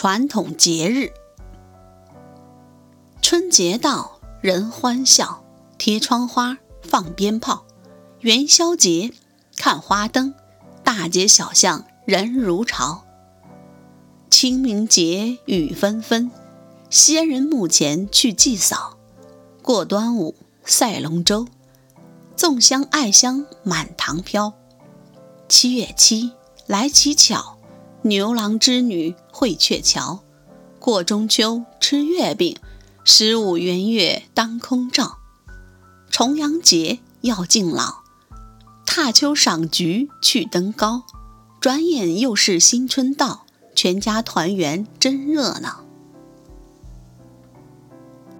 传统节日。春节到，人欢笑，贴窗花，放鞭炮，元宵节看花灯，大街小巷人如潮。清明节雨纷纷，先人墓前去祭扫。过端午赛龙舟，粽香艾香满堂飘。七月七来乞巧，牛郎织女会鹊桥。过中秋吃月饼，十五圆月当空照。重阳节要敬老，踏秋赏菊去登高。转眼又是新春到。全家团圆真热闹。